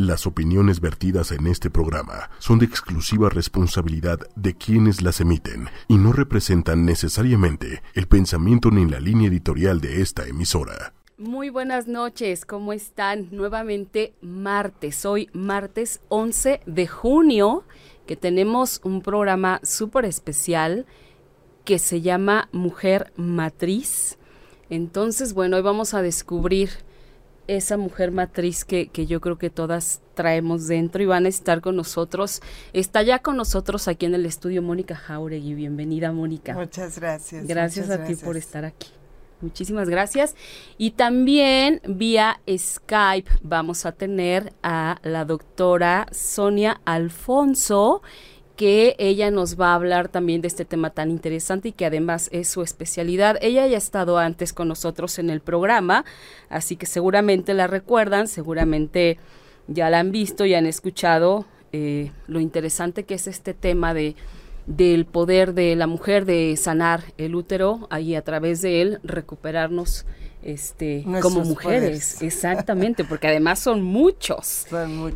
Las opiniones vertidas en este programa son de exclusiva responsabilidad de quienes las emiten y no representan necesariamente el pensamiento ni la línea editorial de esta emisora. Muy buenas noches, ¿cómo están? Nuevamente martes, hoy martes 11 de junio, que tenemos un programa súper especial que se llama Mujer Matriz. Entonces, bueno, hoy vamos a descubrir esa mujer matriz que, que, yo creo que todas traemos dentro y van a estar con nosotros. Está ya con nosotros aquí en el estudio Mónica Jauregui. Bienvenida, Mónica. Muchas gracias. Gracias a ti por estar aquí. Muchísimas gracias. Y también vía Skype vamos a tener a la doctora Sonia Alfonso que ella nos va a hablar también de este tema tan interesante y que además es su especialidad. Ella ya ha estado antes con nosotros en el programa, así que seguramente la recuerdan, seguramente ya la han visto y han escuchado eh, lo interesante que es este tema de del poder de la mujer de sanar el útero ahí a través de él recuperarnos este como mujeres. Exactamente porque además son muchos,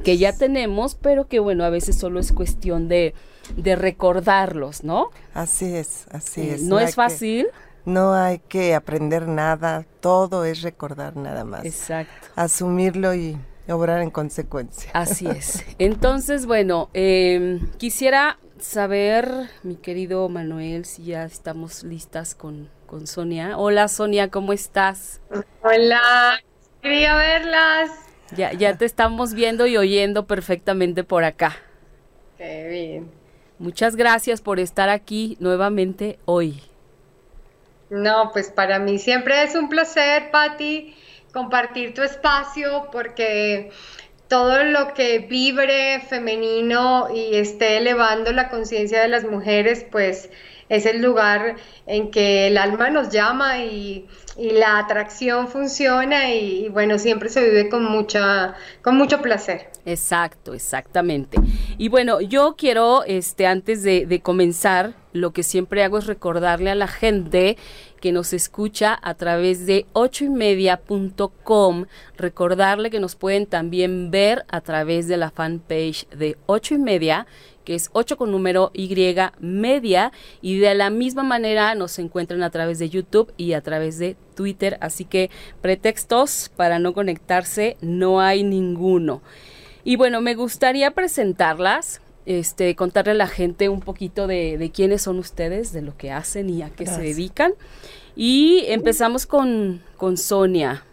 que ya tenemos pero que bueno a veces solo es cuestión de de recordarlos, ¿no? Así es, así eh, es. No, es fácil. no hay que aprender nada, todo es recordar nada más. Exacto. Asumirlo y obrar en consecuencia. Así es. Entonces, bueno, em, quisiera saber, mi querido Manuel, si ya estamos listas con, con Sonia. Hola Sonia, ¿cómo estás? Hola, quería verlas. Ya, ya te estamos viendo y oyendo perfectamente por acá. Qué bien. Muchas gracias por estar aquí nuevamente hoy. No, pues para mí siempre es un placer, Patti, compartir tu espacio porque todo lo que vibre femenino y esté elevando la conciencia de las mujeres, pues es el lugar en que el alma nos llama y, la atracción funciona y, bueno, siempre se vive con mucha, con mucho placer. Exacto, exactamente. Y bueno, yo quiero, este, antes de, de comenzar, lo que siempre hago es recordarle a la gente que nos escucha a través de ochoymedia.com, recordarle que nos pueden también ver a través de la fanpage de ocho y media que es 8 con número Y media y de la misma manera nos encuentran a través de YouTube y a través de Twitter, así que pretextos para no conectarse no hay ninguno. Y bueno, me gustaría presentarlas, este, contarle a la gente un poquito de, quiénes son ustedes, de lo que hacen y a qué se dedican. Y empezamos con, con Sonia.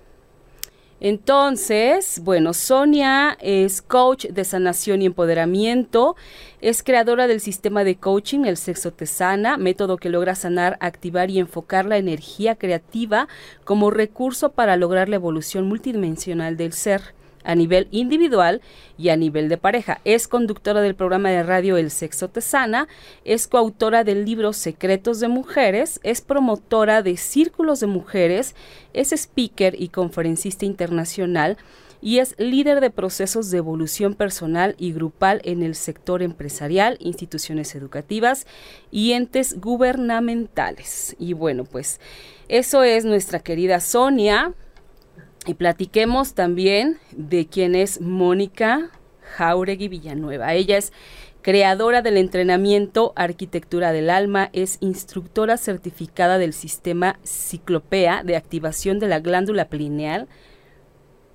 Entonces, bueno, Sonia es coach de sanación y empoderamiento, es creadora del sistema de coaching El Sexo Te Sana, método que logra sanar, activar y enfocar la energía creativa como recurso para lograr la evolución multidimensional del ser a nivel individual y a nivel de pareja. Es conductora del programa de radio El Sexo Te Sana, es coautora del libro Secretos de Mujeres, es promotora de círculos de mujeres, es speaker y conferencista internacional y es líder de procesos de evolución personal y grupal en el sector empresarial, instituciones educativas y entes gubernamentales. Y bueno, pues eso es nuestra querida Sonia y platiquemos también de quién es Mónica Jauregui Villanueva. Ella es creadora del entrenamiento Arquitectura del Alma, es instructora certificada del sistema Ciclopea de activación de la glándula pineal,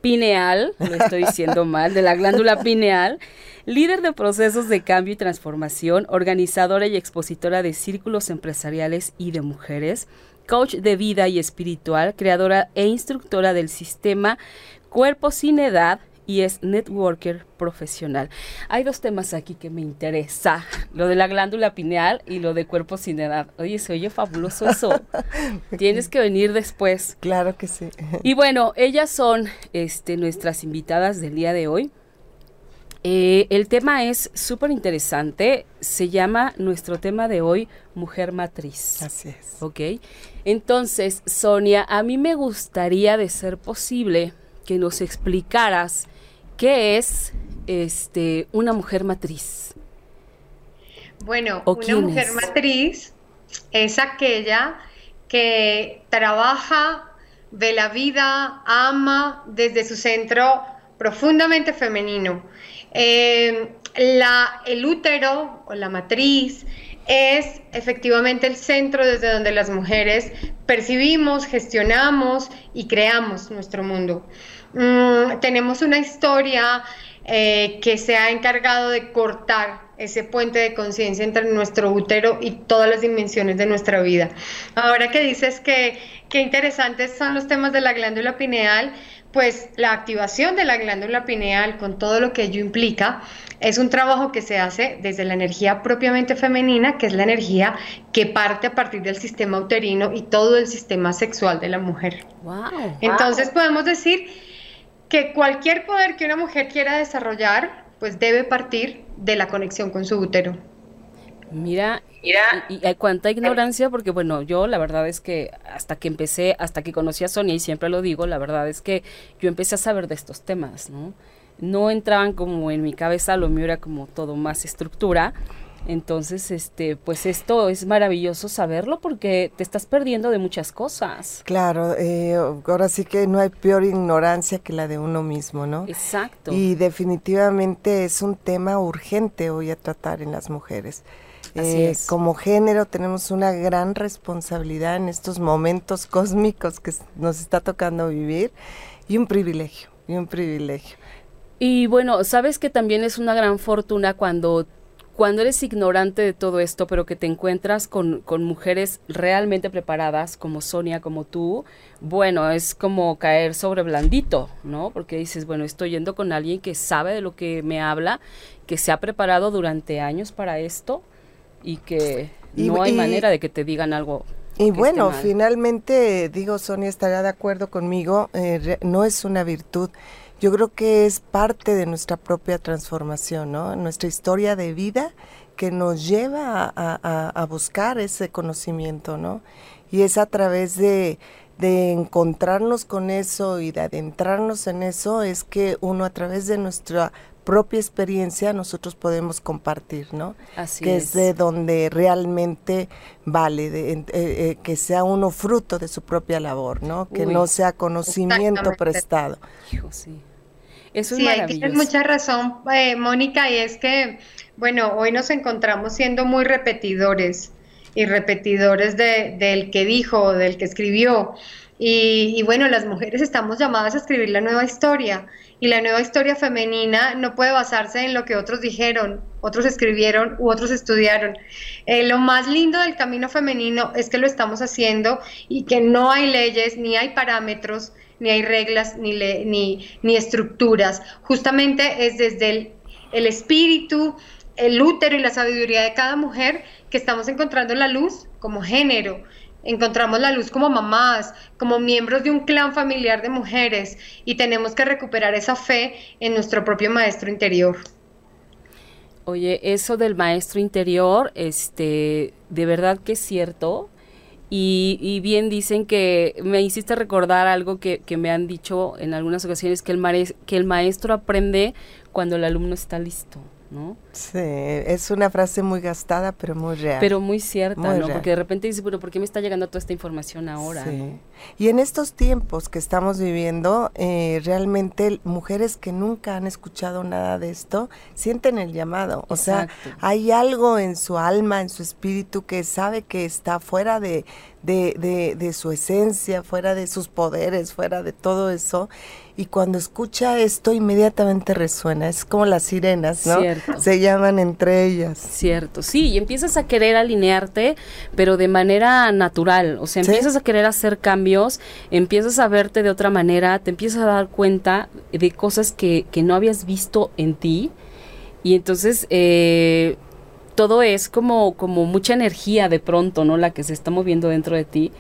pineal, lo estoy diciendo mal, de la glándula pineal, líder de procesos de cambio y transformación, organizadora y expositora de círculos empresariales y de mujeres, coach de vida y espiritual, creadora e instructora del sistema Cuerpo sin Edad y es networker profesional. Hay dos temas aquí que me interesa, lo de la glándula pineal y lo de cuerpo sin edad. Oye, se oye fabuloso eso. Tienes que venir después. Claro que sí. Y bueno, ellas son este, nuestras invitadas del día de hoy. Eh, el tema es súper interesante. Se llama nuestro tema de hoy Mujer Matriz. Así es. Ok. Entonces, Sonia, a mí me gustaría, de ser posible, que nos explicaras qué es este, una mujer matriz. Bueno, una mujer matriz es aquella que trabaja, ve la vida, ama desde su centro profundamente femenino. Eh, la, el útero o la matriz es efectivamente el centro desde donde las mujeres percibimos, gestionamos y creamos nuestro mundo. Mm, tenemos una historia eh, que se ha encargado de cortar ese puente de conciencia entre nuestro útero y todas las dimensiones de nuestra vida. Ahora que dices que qué interesantes son los temas de la glándula pineal, pues la activación de la glándula pineal con todo lo que ello implica es un trabajo que se hace desde la energía propiamente femenina, que es la energía que parte a partir del sistema uterino y todo el sistema sexual de la mujer. Entonces podemos decir que cualquier poder que una mujer quiera desarrollar, pues debe partir de la conexión con su útero. Mira, Mira. Y, hay cuánta ignorancia, porque bueno, yo la verdad es que hasta que empecé, hasta que conocí a Sonia, y siempre lo digo, la verdad es que yo empecé a saber de estos temas, ¿no? No entraban como en mi cabeza, lo mío era como todo más estructura, entonces, este, pues esto es maravilloso saberlo porque te estás perdiendo de muchas cosas. Claro, eh, ahora sí que no hay peor ignorancia que la de uno mismo, ¿no? Exacto. Y definitivamente es un tema urgente hoy a tratar en las mujeres. Eh, como género tenemos una gran responsabilidad en estos momentos cósmicos que nos está tocando vivir y un privilegio, y un privilegio. Y bueno, sabes que también es una gran fortuna cuando cuando eres ignorante de todo esto, pero que te encuentras con, con, mujeres realmente preparadas, como Sonia, como tú, bueno, es como caer sobre blandito, ¿no? Porque dices, bueno, estoy yendo con alguien que sabe de lo que me habla, que se ha preparado durante años para esto y que no hay manera de que te digan algo. Y bueno, finalmente, digo, Sonia estará de acuerdo conmigo, eh, no es una virtud yo creo que es parte de nuestra propia transformación, ¿no? Nuestra historia de vida que nos lleva a, buscar ese conocimiento, ¿no? Y es a través de, de encontrarnos con eso y de adentrarnos en eso, es que uno a través de nuestra propia experiencia nosotros podemos compartir, ¿no? Así que es. de donde realmente vale, de, eh, eh, que sea uno fruto de su propia labor, ¿no? Que no sea conocimiento prestado. Hijo, sí. Eso es sí, tienes mucha razón, eh, Mónica, y es que, bueno, hoy nos encontramos siendo muy repetidores y repetidores de, del que dijo, del que escribió. Y, bueno, las mujeres estamos llamadas a escribir la nueva historia y la nueva historia femenina no puede basarse en lo que otros dijeron, otros escribieron u otros estudiaron. Eh, lo más lindo del camino femenino es que lo estamos haciendo y que no hay leyes ni hay parámetros, ni hay reglas, ni, ni, ni estructuras. Justamente es desde el, el espíritu, el útero y la sabiduría de cada mujer que estamos encontrando la luz como género encontramos la luz como mamás, como miembros de un clan familiar de mujeres y tenemos que recuperar esa fe en nuestro propio maestro interior. Oye, eso del maestro interior, este, de verdad que es cierto. Y, bien dicen que me hiciste recordar algo que, que, me han dicho en algunas ocasiones, que el, que el maestro aprende cuando el alumno está listo. ¿no? Sí, es una frase muy gastada, pero muy real. Pero muy cierta, ¿no? Porque de repente dices, pero ¿por qué me está llegando toda esta información ahora? Sí. Y en estos tiempos que estamos viviendo, eh, realmente mujeres que nunca han escuchado nada de esto, sienten el llamado. O sea, hay algo en su alma, en su espíritu, que sabe que está fuera de, de, de su esencia, fuera de sus poderes, fuera de todo eso y cuando escucha esto inmediatamente resuena, es como las sirenas, ¿no? Cierto. Se llaman entre ellas. Cierto, sí, y empiezas a querer alinearte, pero de manera natural, o sea, empiezas a querer hacer cambios, empiezas a verte de otra manera, te empiezas a dar cuenta de cosas que, que no habías visto en ti, y entonces eh, todo es como, como mucha energía de pronto, ¿no? La que se está moviendo dentro de ti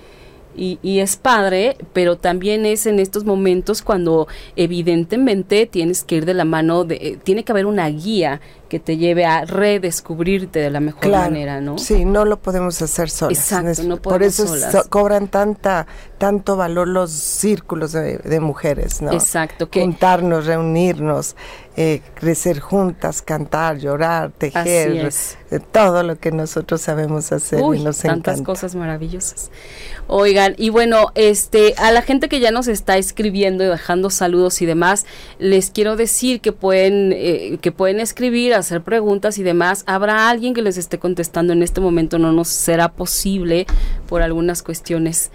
y, es padre, pero también es en estos momentos cuando evidentemente tienes que ir de la mano, de, eh, tiene que haber una guía que te lleve a redescubrirte de la mejor manera, ¿no? Sí, no lo podemos hacer solos. Exacto, no Por eso cobran tanta, tanto valor los círculos de, mujeres, ¿no? Exacto. Que Juntarnos, reunirnos, eh, crecer juntas, cantar, llorar, tejer, eh, todo lo que nosotros sabemos hacer y nos tantas cosas maravillosas. Oigan, y bueno, este, a la gente que ya nos está escribiendo y dejando saludos y demás, les quiero decir que pueden, eh, que pueden escribir, hacer preguntas y demás. Habrá alguien que les esté contestando en este momento, no nos será posible por algunas cuestiones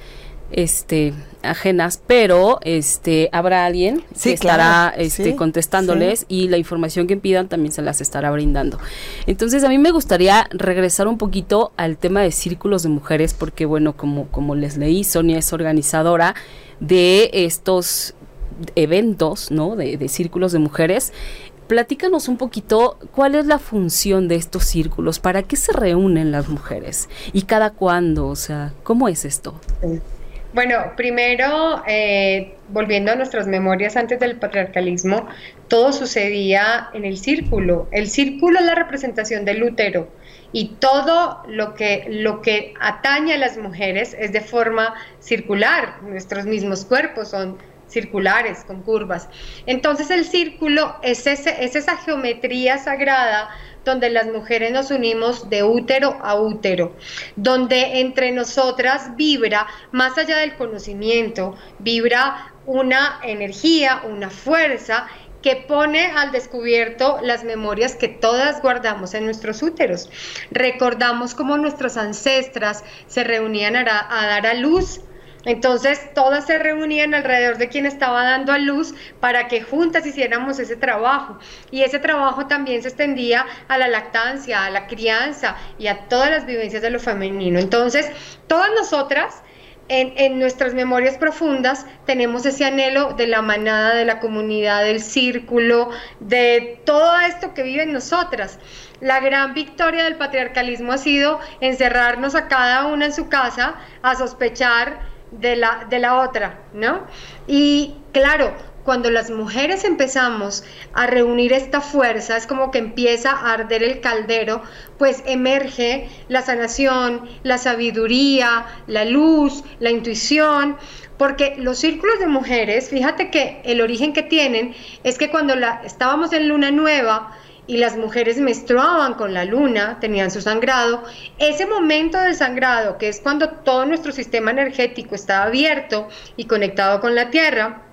este ajenas, pero este habrá alguien que estará este, contestándoles y la información que pidan también se las estará brindando. Entonces a mí me gustaría regresar un poquito al tema de círculos de mujeres porque bueno, como, como les leí, Sonia es organizadora de estos eventos, ¿no? De, de círculos de mujeres platícanos un poquito cuál es la función de estos círculos, para qué se reúnen las mujeres y cada cuándo, o sea, ¿cómo es esto? Bueno, primero, eh, volviendo a nuestras memorias antes del patriarcalismo, todo sucedía en el círculo. El círculo es la representación del útero y todo lo que, lo que atañe a las mujeres es de forma circular. Nuestros mismos cuerpos son circulares, con curvas. Entonces el círculo es, esa geometría sagrada donde las mujeres nos unimos de útero a útero, donde entre nosotras vibra, más allá del conocimiento, vibra una energía, una fuerza que pone al descubierto las memorias que todas guardamos en nuestros úteros. Recordamos cómo nuestras ancestras se reunían a, a dar a luz entonces todas se reunían alrededor de quien estaba dando a luz para que juntas hiciéramos ese trabajo. Y ese trabajo también se extendía a la lactancia, a la crianza y a todas las vivencias de lo femenino. Entonces, todas nosotras... En, nuestras memorias profundas tenemos ese anhelo de la manada, de la comunidad, del círculo, de todo esto que vive en nosotras. La gran victoria del patriarcalismo ha sido encerrarnos a cada una en su casa, a sospechar de la, de la otra, ¿no? Y claro, cuando las mujeres empezamos a reunir esta fuerza, es como que empieza a arder el caldero, pues emerge la sanación, la sabiduría, la luz, la intuición, porque los círculos de mujeres, fíjate que el origen que tienen es que cuando la, estábamos en luna nueva, y las mujeres menstruaban con la luna, tenían su sangrado, ese momento del sangrado, que es cuando todo nuestro sistema energético está abierto y conectado con la tierra,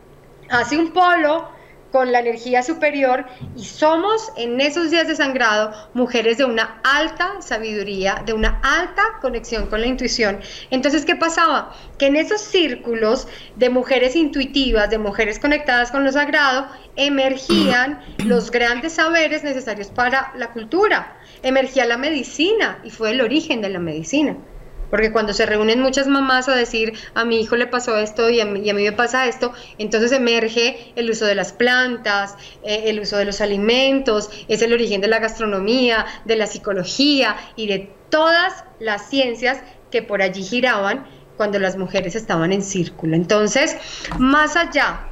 hace un polo con la energía superior y somos en esos días de sangrado mujeres de una alta sabiduría, de una alta conexión con la intuición. Entonces, ¿qué pasaba? Que en esos círculos de mujeres intuitivas, de mujeres conectadas con lo sagrado, emergían los grandes saberes necesarios para la cultura, emergía la medicina y fue el origen de la medicina. Porque cuando se reúnen muchas mamás a decir, a mi hijo le pasó esto y a mí, me pasa esto, entonces emerge el uso de las plantas, eh, el uso de los alimentos, es el origen de la gastronomía, de la psicología y de todas las ciencias que por allí giraban cuando las mujeres estaban en círculo. Entonces, más allá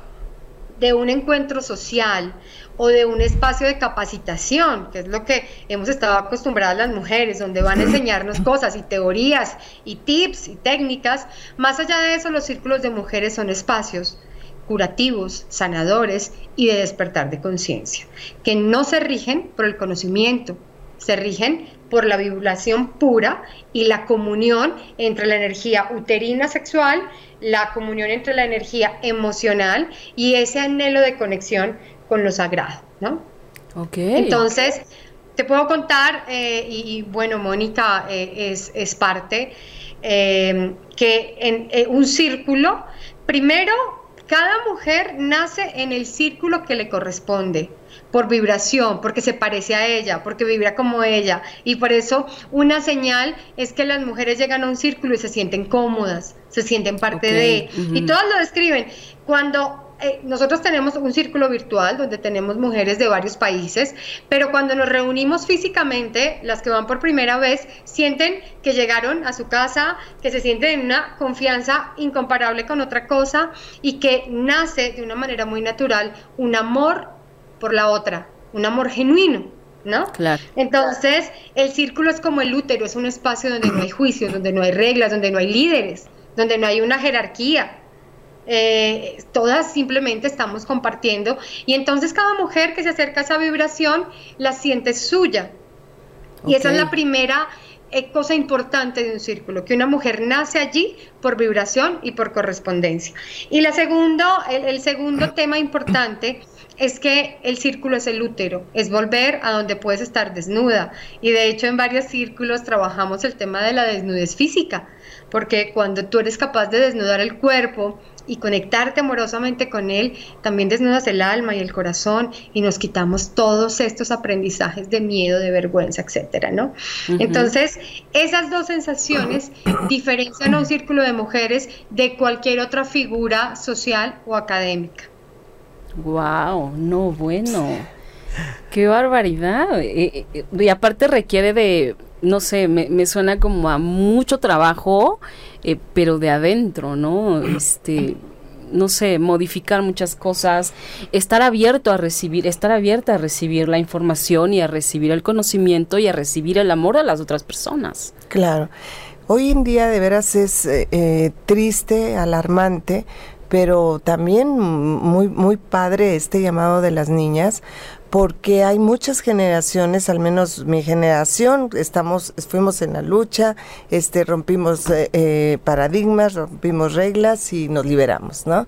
de un encuentro social o de un espacio de capacitación, que es lo que hemos estado acostumbradas las mujeres, donde van a enseñarnos cosas y teorías y tips y técnicas. Más allá de eso, los círculos de mujeres son espacios curativos, sanadores y de despertar de conciencia, que no se rigen por el conocimiento, se rigen por la vibración pura y la comunión entre la energía uterina sexual, la comunión entre la energía emocional y ese anhelo de conexión con lo sagrado, ¿no? Ok. Entonces, te puedo contar, eh, y, bueno, Mónica eh, es, parte, eh, que en un círculo, primero, cada mujer nace en el círculo que le corresponde por vibración, porque se parece a ella, porque vibra como ella. Y por eso una señal es que las mujeres llegan a un círculo y se sienten cómodas, se sienten parte de... Y todas lo describen. Cuando eh, nosotros tenemos un círculo virtual donde tenemos mujeres de varios países, pero cuando nos reunimos físicamente, las que van por primera vez sienten que llegaron a su casa, que se sienten en una confianza incomparable con otra cosa y que nace de una manera muy natural un amor por la otra, un amor genuino. ¿No? Claro. Entonces, el círculo es como el útero, es un espacio donde no hay juicios, donde no hay reglas, donde no hay líderes, donde no hay una jerarquía, eh, todas simplemente estamos compartiendo y entonces cada mujer que se acerca a esa vibración la siente suya. Y esa es la primera eh, cosa importante de un círculo, que una mujer nace allí por vibración y por correspondencia. Y la segundo, el segundo tema importante es que el círculo es el útero, es volver a donde puedes estar desnuda. Y de hecho en varios círculos trabajamos el tema de la desnudez física, porque cuando tú eres capaz de desnudar el cuerpo y conectarte amorosamente con él, también desnudas el alma y el corazón y nos quitamos todos estos aprendizajes de miedo, de vergüenza, etcétera, ¿no? Entonces, esas dos sensaciones diferencian a un círculo de mujeres de cualquier otra figura social o académica. Wow, no, bueno. Qué barbaridad. Eh, eh, y aparte requiere de, no sé, me, suena como a mucho trabajo, eh, pero de adentro, ¿no? Este, no sé, modificar muchas cosas, estar abierto a recibir, estar abierta a recibir la información y a recibir el conocimiento y a recibir el amor de las otras personas. Claro. Hoy en día de veras es triste, alarmante, pero también muy muy padre este llamado de las niñas porque hay muchas generaciones, al menos mi generación, estamos, fuimos en la lucha, este, rompimos eh, eh, paradigmas, rompimos reglas y nos liberamos, ¿no?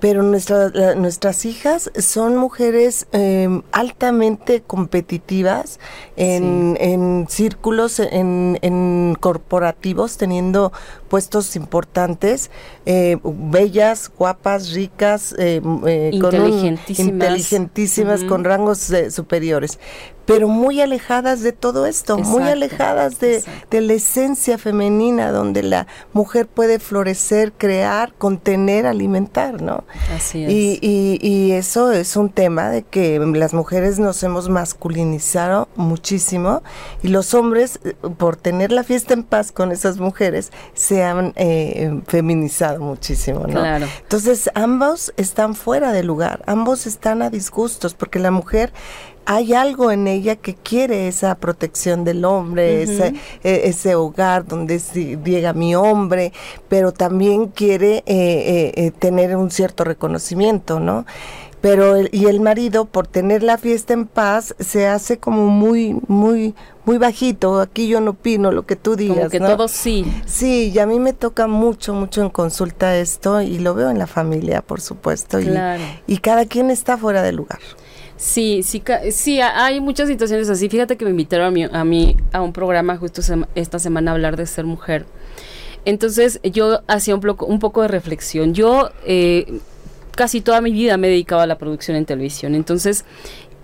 pero nuestras hijas son mujeres em, altamente competitivas en, círculos, en, corporativos, teniendo puestos importantes, eh, bellas, guapas, ricas, eh, eh, inteligentísimas, con rangos superiores pero muy alejadas de todo esto, muy alejadas de, la esencia femenina, donde la mujer puede florecer, crear, contener, alimentar, ¿no? Así es. Y, y, eso es un tema de que las mujeres nos hemos masculinizado muchísimo y los hombres, por tener la fiesta en paz con esas mujeres, se han eh, feminizado muchísimo, ¿no? Claro. Entonces, ambos están fuera de lugar, ambos están a disgustos, porque la mujer hay algo en ella que quiere esa protección del hombre, ese, e, ese, hogar donde llega mi hombre, pero también quiere eh, eh, eh, tener un cierto reconocimiento, ¿no? Pero y el marido por tener la fiesta en paz se hace como muy muy muy bajito, aquí yo no opino lo que tú digas. Como que todo sí. Sí, y a mí me toca mucho, mucho en consulta esto y lo veo en la familia, por supuesto. Claro. y cada quien está fuera de lugar. Sí, sí, sí, hay muchas situaciones así. Fíjate que me invitaron a mí a, un programa justo esta semana a hablar de ser mujer. Entonces yo hacía un, poco, un poco de reflexión. Yo eh, casi toda mi vida me he dedicado a la producción en televisión. Entonces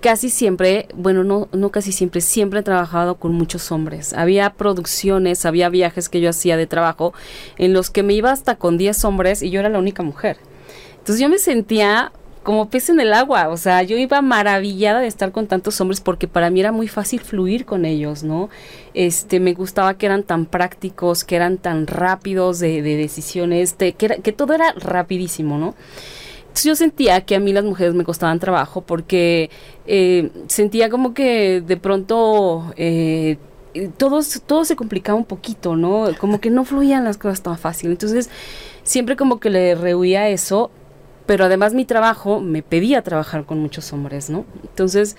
casi siempre, bueno, no, no casi siempre, siempre he trabajado con muchos hombres. Había producciones, había viajes que yo hacía de trabajo en los que me iba hasta con 10 hombres y yo era la única mujer. Entonces yo me sentía como pez en el agua, o sea, yo iba maravillada de estar con tantos hombres porque para mí era muy fácil fluir con ellos, ¿no? Este, me gustaba que eran tan prácticos, que eran tan rápidos de, decisiones, que, que todo era rapidísimo, ¿no? Yo sentía que a mí las mujeres me costaban trabajo porque eh, sentía como que de pronto eh, todo, se complicaba un poquito, ¿no? Como que no fluían las cosas tan fácil. Entonces siempre como que le rehuía eso pero además mi trabajo me pedía trabajar con muchos hombres, ¿no? Entonces,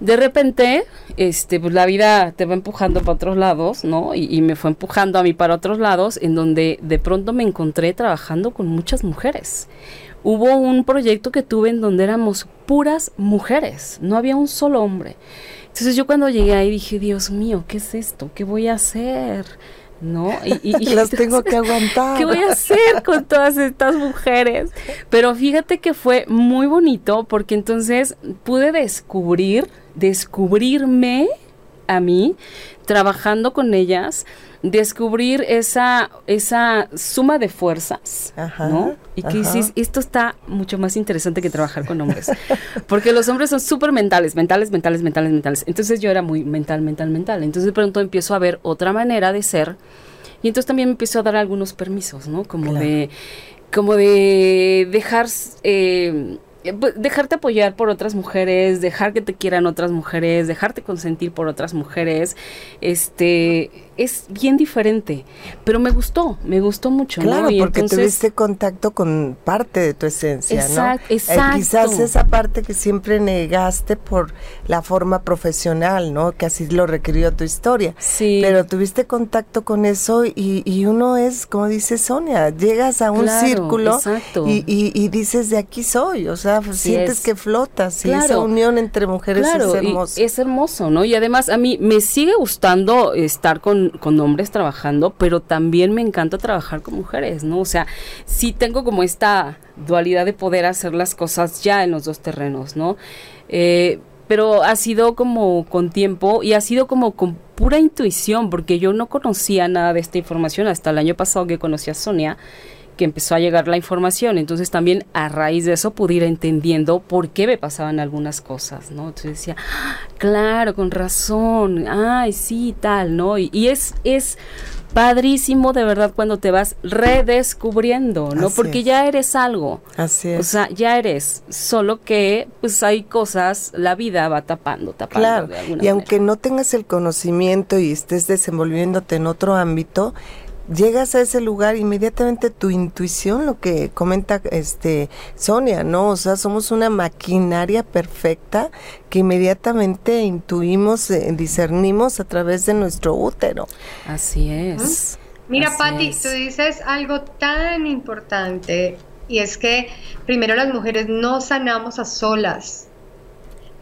de repente, este, pues la vida te va empujando para otros lados, ¿no? Y, me fue empujando a mí para otros lados, en donde de pronto me encontré trabajando con muchas mujeres. Hubo un proyecto que tuve en donde éramos puras mujeres, no había un solo hombre. Entonces yo cuando llegué ahí dije, Dios mío, ¿qué es esto? ¿Qué voy a hacer? ¿no? Y, las tengo que aguantar. ¿Qué voy a hacer con todas estas mujeres? Pero fíjate que fue muy bonito porque entonces pude descubrir, descubrirme a mí trabajando con ellas, descubrir esa, esa suma de fuerzas, ¿no? Y que dices, esto está mucho más interesante que trabajar con hombres. Porque los hombres son súper mentales, mentales, mentales, mentales, mentales. Entonces yo era muy mental, mental, mental. Entonces de pronto empiezo a ver otra manera de ser. Y entonces también me empiezo a dar algunos permisos, ¿no? Como de como de dejar eh, dejarte apoyar por otras mujeres, dejar que te quieran otras mujeres, dejarte consentir por otras mujeres, este es bien diferente, pero me gustó, me gustó mucho. Claro, porque tuviste contacto con parte de tu esencia, ¿no? Eh, exacto. quizás esa parte que siempre negaste por la forma profesional, ¿no? Que así lo requirió tu historia. Sí. Pero tuviste contacto con eso y, y uno es, como dice Sonia, llegas a un círculo y, y, dices, de aquí soy, o sea, sientes que flotas y esa unión entre mujeres es hermoso. es hermoso, ¿no? Y además a mí me sigue gustando estar con, con hombres trabajando, pero también me encanta trabajar con mujeres, ¿no? O sea, sí tengo como esta dualidad de poder hacer las cosas ya en los dos terrenos, ¿no? Eh, pero ha sido como con tiempo y ha sido como con pura intuición, porque yo no conocía nada de esta información hasta el año pasado que conocí a Sonia que empezó a llegar la información. Entonces también a raíz de eso pude ir entendiendo por qué me pasaban algunas cosas, ¿no? Entonces decía, ah, claro, con razón, ay, sí, tal, ¿no? Y, y es, es padrísimo de verdad cuando te vas redescubriendo, ¿no? Porque ya eres algo. Así es. O sea, ya eres, solo que pues hay cosas, la vida va tapando, tapando claro. y aunque no tengas el conocimiento y estés desenvolviéndote en otro ámbito, llegas a ese lugar, inmediatamente tu intuición, lo que comenta este Sonia, ¿no? O sea, somos una maquinaria perfecta que inmediatamente intuimos, eh, discernimos a través de nuestro útero. Así es. Mira, Patti, tú dices algo tan importante y es que primero las mujeres no sanamos a solas.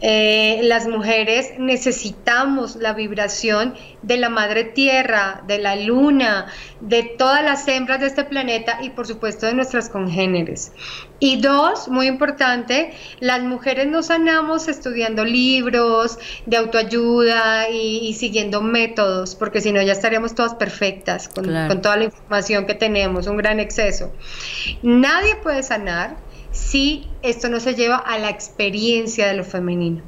Eh, las mujeres necesitamos la vibración de la madre tierra, de la luna, de todas las hembras de este planeta y por supuesto de nuestras congéneres. Y dos, muy importante, las mujeres nos sanamos estudiando libros de autoayuda y, siguiendo métodos, porque si no ya estaríamos todas perfectas con, con toda la información que tenemos, un gran exceso. Nadie puede sanar si esto no se lleva a la experiencia de lo femenino.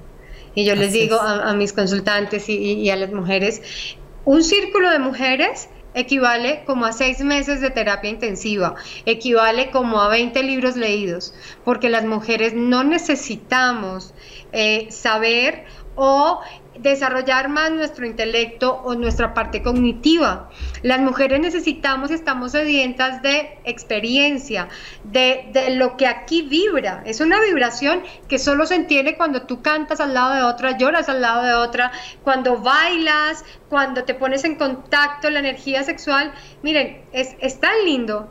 Y yo les digo a, mis consultantes y, a las mujeres, un círculo de mujeres equivale como a seis meses de terapia intensiva, equivale como a 20 libros leídos, porque las mujeres no necesitamos eh, saber o desarrollar más nuestro intelecto o nuestra parte cognitiva. Las mujeres necesitamos, estamos sedientas de experiencia, de, de, lo que aquí vibra. Es una vibración que solo se entiende cuando tú cantas al lado de otra, lloras al lado de otra, cuando bailas, cuando te pones en contacto, la energía sexual. Miren, es, es tan lindo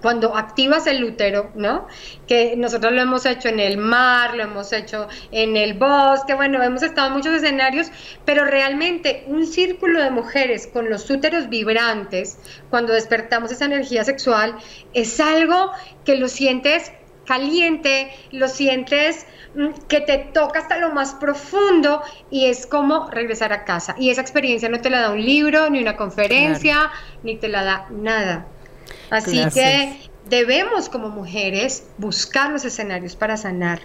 cuando activas el útero, ¿no? Que nosotros lo hemos hecho en el mar, lo hemos hecho en el bosque, bueno, hemos estado en muchos escenarios, pero realmente un círculo de mujeres con los úteros vibrantes, cuando despertamos esa energía sexual, es algo que lo sientes caliente, lo sientes mm, que te toca hasta lo más profundo y es como regresar a casa. Y esa experiencia no te la da un libro, ni una conferencia, ni te la da nada. Así que debemos como mujeres buscar los escenarios para sanar.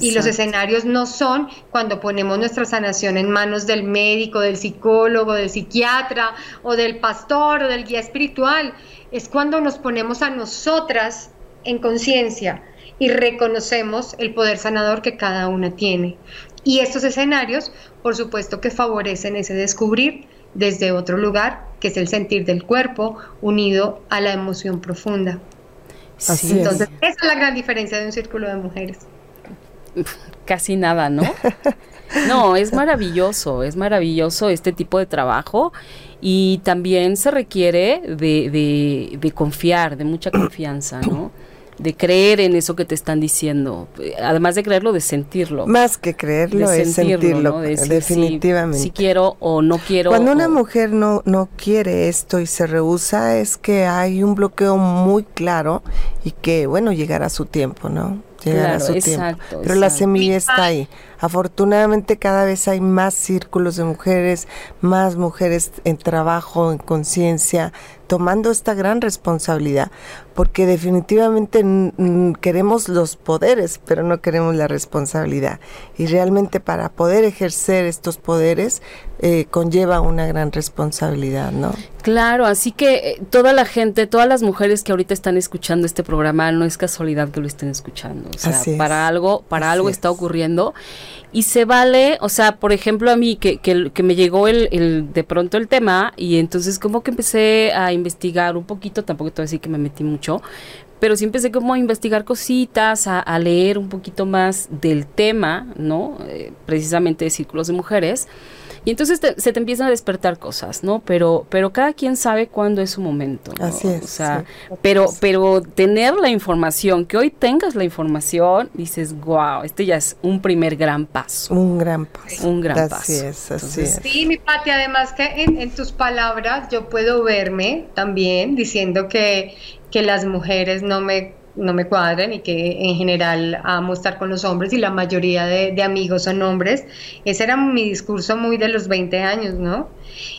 Y los escenarios no son cuando ponemos nuestra sanación en manos del médico, del psicólogo, del psiquiatra o del pastor o del guía espiritual. Es cuando nos ponemos a nosotras en conciencia y reconocemos el poder sanador que cada una tiene. Y estos escenarios, por supuesto que favorecen ese descubrir desde otro lugar, que es el sentir del cuerpo, unido a la emoción profunda. Entonces, esa es la gran diferencia de un círculo de mujeres. Casi nada, ¿no? No, es maravilloso, es maravilloso este tipo de trabajo y también se requiere de, de, de confiar, de mucha confianza, ¿no? De creer en eso que te están diciendo, además de creerlo, de sentirlo. Más que creerlo, es sentirlo, definitivamente. Si, quiero o no quiero. Cuando una mujer no, no quiere esto y se rehúsa, es que hay un bloqueo muy claro y que, bueno, llegará su tiempo, ¿no? Llegará su tiempo. Pero la semilla está ahí. Afortunadamente cada vez hay más círculos de mujeres, más mujeres en trabajo, en conciencia, tomando esta gran responsabilidad, porque definitivamente queremos los poderes, pero no queremos la responsabilidad. Y realmente para poder ejercer estos poderes eh, conlleva una gran responsabilidad, ¿no? Claro, así que eh, toda la gente, todas las mujeres que ahorita están escuchando este programa, no es casualidad que lo estén escuchando. O sea, para algo, para algo está ocurriendo y se vale, o sea, por ejemplo, a mí que, que, me llegó el, el, de pronto el tema y entonces como que empecé a investigar un poquito, tampoco te voy a decir que me metí mucho, pero sí empecé como a investigar cositas, a, a leer un poquito más del tema, ¿no? Eh, precisamente de círculos de mujeres. Y entonces se te empiezan a despertar cosas, ¿no? Pero, pero cada quien sabe cuándo es su momento. Así es. O sea, pero, pero tener la información, que hoy tengas la información, dices, wow, este ya es un primer gran paso. Un gran paso. Un gran paso. Así es, así es. Sí, mi Pati, además que en, en, tus palabras yo puedo verme también diciendo que, que las mujeres no me no me cuadren y que en general amo estar con los hombres y la mayoría de, amigos son hombres. Ese era mi discurso muy de los 20 años, ¿no?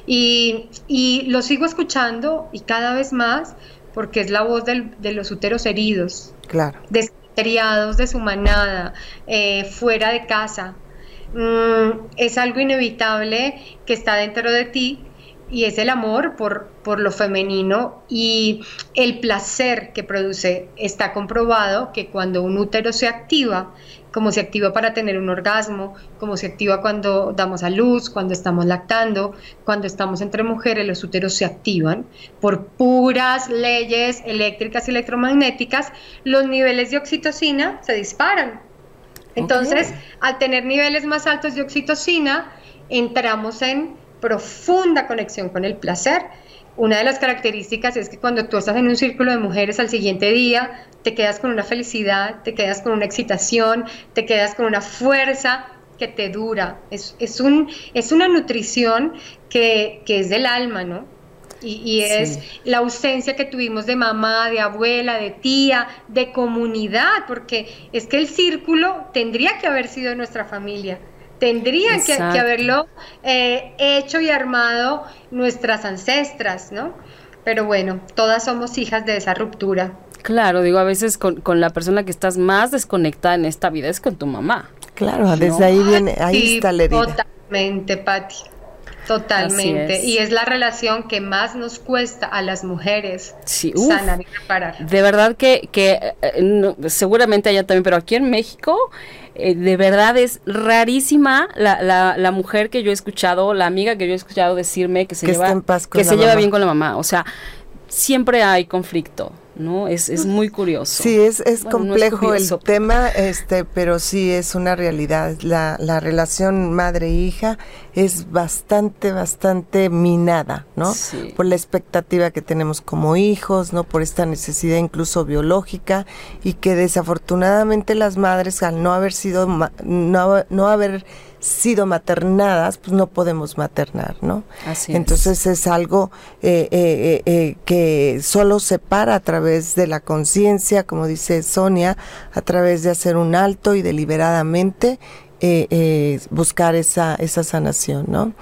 Y, lo sigo escuchando y cada vez más porque es la voz de los úteros heridos. Claro. Desteriados de su manada, eh, fuera de casa. Mm, es algo inevitable que está dentro de ti y es el amor por, por lo femenino y el placer que produce. Está comprobado que cuando un útero se activa, como se activa para tener un orgasmo, como se activa cuando damos a luz, cuando estamos lactando, cuando estamos entre mujeres, los úteros se activan por puras leyes eléctricas y electromagnéticas, los niveles de oxitocina se disparan. Entonces, al tener niveles más altos de oxitocina, entramos en profunda conexión con el placer. Una de las características es que cuando tú estás en un círculo de mujeres al siguiente día, te quedas con una felicidad, te quedas con una excitación, te quedas con una fuerza que te dura. Es, es, un, es una nutrición que, que es del alma, ¿no? Y, y, es la ausencia que tuvimos de mamá, de abuela, de tía, de comunidad, porque es que el círculo tendría que haber sido nuestra familia. Tendrían que, haberlo eh, hecho y armado nuestras ancestras, ¿no? Pero bueno, todas somos hijas de esa ruptura. Claro, digo, a veces con, la persona que estás más desconectada en esta vida es con tu mamá. Claro, desde ahí viene, ahí está la herida. Totalmente, Patti. Totalmente. Y es la relación que más nos cuesta a las mujeres sí, sanar y reparar. De verdad que, que eh, seguramente allá también, pero aquí en México eh, de verdad es rarísima la, la, la, mujer que yo he escuchado, la amiga que yo he escuchado decirme que se lleva, que se lleva bien con la mamá. O sea, siempre hay conflicto. ¿No? Es, es muy curioso. Sí, es, es complejo el tema, este, pero sí es una realidad. La, la relación madre-hija es bastante, bastante minada, ¿no? Por la expectativa que tenemos como hijos, ¿no? Por esta necesidad incluso biológica y que desafortunadamente las madres al no haber sido, no, no haber sido maternadas, pues no podemos maternar, ¿no? Así Entonces es, algo eh, eh, eh, que solo se para a través de la conciencia, como dice Sonia, a través de hacer un alto y deliberadamente buscar esa, esa sanación, ¿no?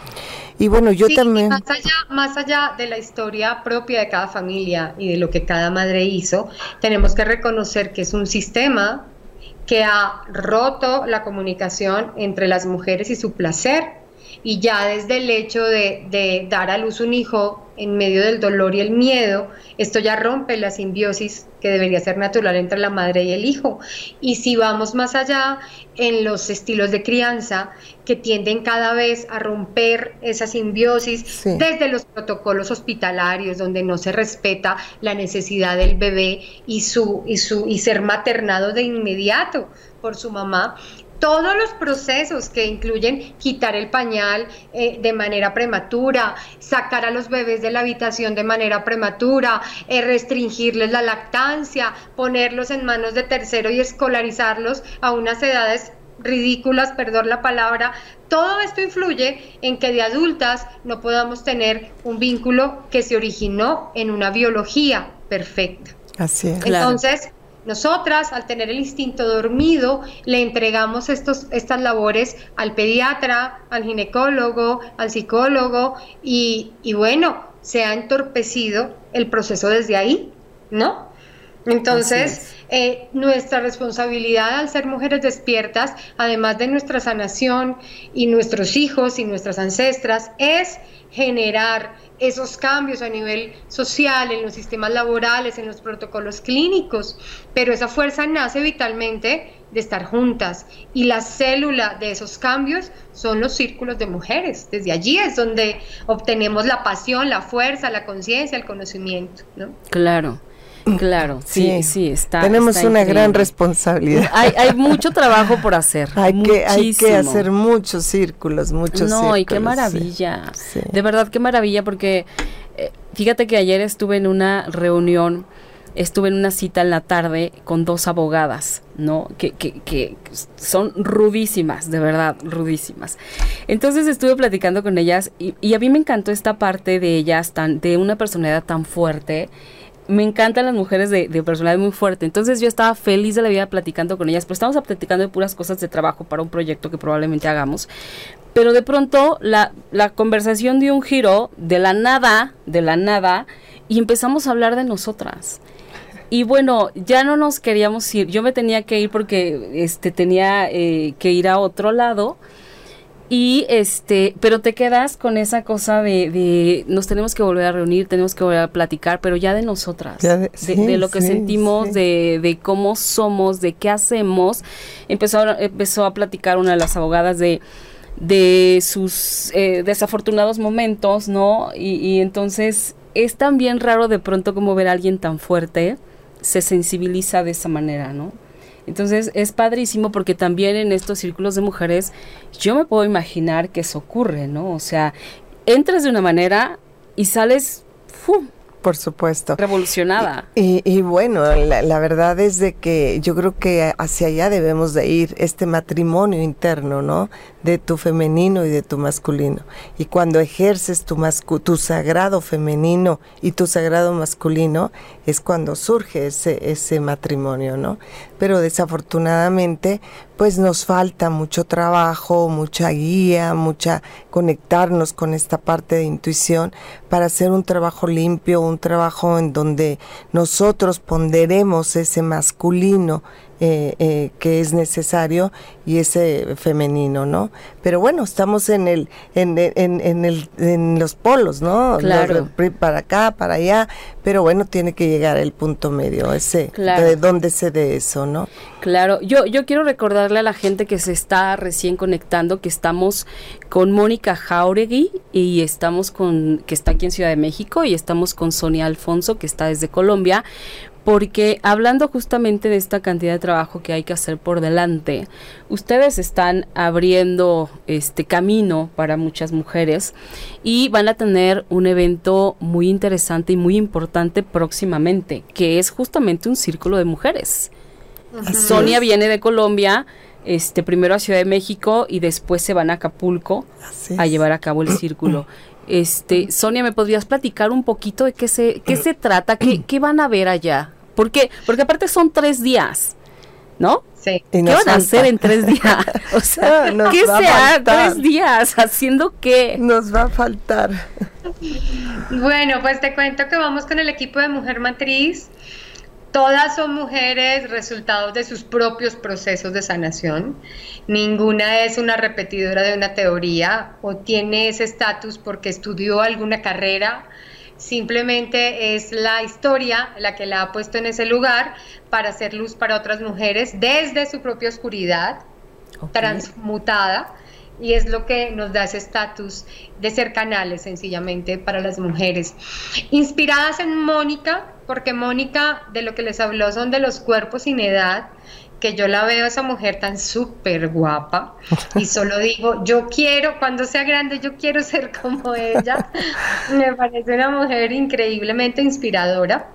Y bueno, yo también... Más allá, más allá de la historia propia de cada familia y de lo que cada madre hizo, tenemos que reconocer que es un sistema que ha roto la comunicación entre las mujeres y su placer. Y ya desde el hecho de, dar a luz un hijo en medio del dolor y el miedo, esto ya rompe la simbiosis que debería ser natural entre la madre y el hijo. Y si vamos más allá en los estilos de crianza que tienden cada vez a romper esa simbiosis desde los protocolos hospitalarios donde no se respeta la necesidad del bebé y su y su y ser maternado de inmediato por su mamá todos los procesos que incluyen quitar el pañal eh, de manera prematura, sacar a los bebés de la habitación de manera prematura, eh, restringirles la lactancia, ponerlos en manos de tercero y escolarizarlos a unas edades ridículas, perdón la palabra, todo esto influye en que de adultas no podamos tener un vínculo que se originó en una biología perfecta. Así es. Entonces, Nosotras, al tener el instinto dormido, le entregamos estos, estas labores al pediatra, al ginecólogo, al psicólogo y, y bueno, se ha entorpecido el proceso desde ahí, ¿no? Entonces, eh, nuestra responsabilidad al ser mujeres despiertas, además de nuestra sanación y nuestros hijos y nuestras ancestras, es generar esos cambios a nivel social, en los sistemas laborales, en los protocolos clínicos, pero esa fuerza nace vitalmente de estar juntas y la célula de esos cambios son los círculos de mujeres. Desde allí es donde obtenemos la pasión, la fuerza, la conciencia, el conocimiento. ¿no? Claro. Claro, sí, sí, está. Tenemos una gran responsabilidad. Hay, hay mucho trabajo por hacer. hay, que, hay que hacer muchos círculos, muchos no, círculos. No, y qué maravilla. De verdad, qué maravilla, porque eh, fíjate que ayer estuve en una reunión estuve en una cita en la tarde con dos abogadas, ¿no? Que, que, que, son rudísimas, de verdad, rudísimas. Entonces estuve platicando con ellas y, y, a mí me encantó esta parte de ellas, tan, de una personalidad tan fuerte me encantan las mujeres de, personalidad muy fuerte. Entonces yo estaba feliz de la vida platicando con ellas, pero estamos platicando de puras cosas de trabajo para un proyecto que probablemente hagamos. Pero de pronto la, la conversación dio un giro de la nada, de la nada, y empezamos a hablar de nosotras. Y bueno, ya no nos queríamos ir. Yo me tenía que ir porque este tenía eh, que ir a otro lado. Y este, pero te quedas con esa cosa de, nos tenemos que volver a reunir, tenemos que volver a platicar, pero ya de nosotras, de, lo que sentimos, De, de, cómo somos, de qué hacemos. Empezó, empezó a platicar una de las abogadas de, de sus eh, desafortunados momentos, ¿no? Y, y entonces es también raro de pronto como ver a alguien tan fuerte se sensibiliza de esa manera, ¿no? Entonces es padrísimo porque también en estos círculos de mujeres yo me puedo imaginar que eso ocurre, ¿no? O sea, entras de una manera y sales ¡fum! Por supuesto. Revolucionada. Y, bueno, la, verdad es de que yo creo que hacia allá debemos de ir, este matrimonio interno, ¿no? De tu femenino y de tu masculino. Y cuando ejerces tu, tu sagrado femenino y tu sagrado masculino, es cuando surge ese, ese matrimonio, ¿no? Pero desafortunadamente, pues nos falta mucho trabajo, mucha guía, mucha conectarnos con esta parte de intuición para hacer un trabajo limpio, un trabajo en donde nosotros ponderemos ese masculino eh, eh, que es necesario y ese femenino, ¿no? Pero bueno, estamos en el, en, en, el, en los polos, ¿no? Claro. para acá, para allá, pero bueno, tiene que llegar el punto medio, ese, de dónde se dé eso, ¿no? Claro, yo, yo quiero recordarle a la gente que se está recién conectando que estamos con Mónica Jauregui y estamos con, que está aquí en Ciudad de México, y estamos con Sonia Alfonso, que está desde Colombia, porque hablando justamente de esta cantidad de trabajo que hay que hacer por delante, ustedes están abriendo este camino para muchas mujeres y van a tener un evento muy interesante y muy importante próximamente, que es justamente un círculo de mujeres. Sonia viene de Colombia, este primero a Ciudad de México y después se van a Acapulco a llevar a cabo el círculo. Este, Sonia, ¿me podrías platicar un poquito de qué se, qué se trata? ¿Qué, qué van a ver allá? ¿Por qué? Porque aparte son tres días, ¿no? Sí. ¿Qué van a hacer en tres días? O sea, ¿qué se tres días? ¿Haciendo qué? Nos va a faltar. Bueno, pues te cuento que vamos con el equipo de Mujer Matriz. Todas son mujeres resultados de sus propios procesos de sanación. Ninguna es una repetidora de una teoría o tiene ese estatus porque estudió alguna carrera simplemente es la historia la que la ha puesto en ese lugar para hacer luz para otras mujeres desde su propia oscuridad transmutada y es lo que nos da ese estatus de ser canales sencillamente para las mujeres. Inspiradas en Mónica, porque Mónica de lo que les habló son de los cuerpos sin edad, que yo la veo a esa mujer tan súper guapa y solo digo, yo quiero, cuando sea grande, yo quiero ser como ella. Me parece una mujer increíblemente inspiradora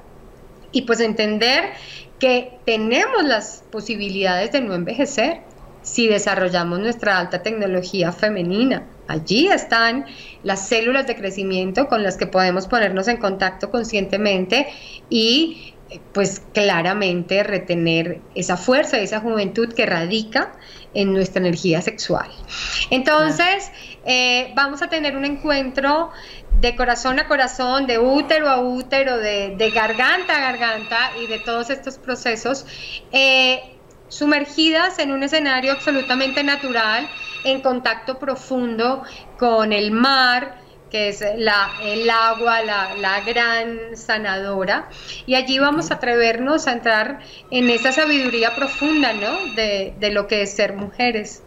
y pues entender que tenemos las posibilidades de no envejecer si desarrollamos nuestra alta tecnología femenina. Allí están las células de crecimiento con las que podemos ponernos en contacto conscientemente y pues claramente retener esa fuerza, esa juventud que radica en nuestra energía sexual. Entonces, eh, vamos a tener un encuentro de corazón a corazón, de útero a útero, de, garganta a garganta y de todos estos procesos, eh, sumergidas en un escenario absolutamente natural, en contacto profundo con el mar, que es la, el agua, la, gran sanadora. Y allí vamos a atrevernos a entrar en esa sabiduría profunda, ¿no? De, lo que es ser mujeres.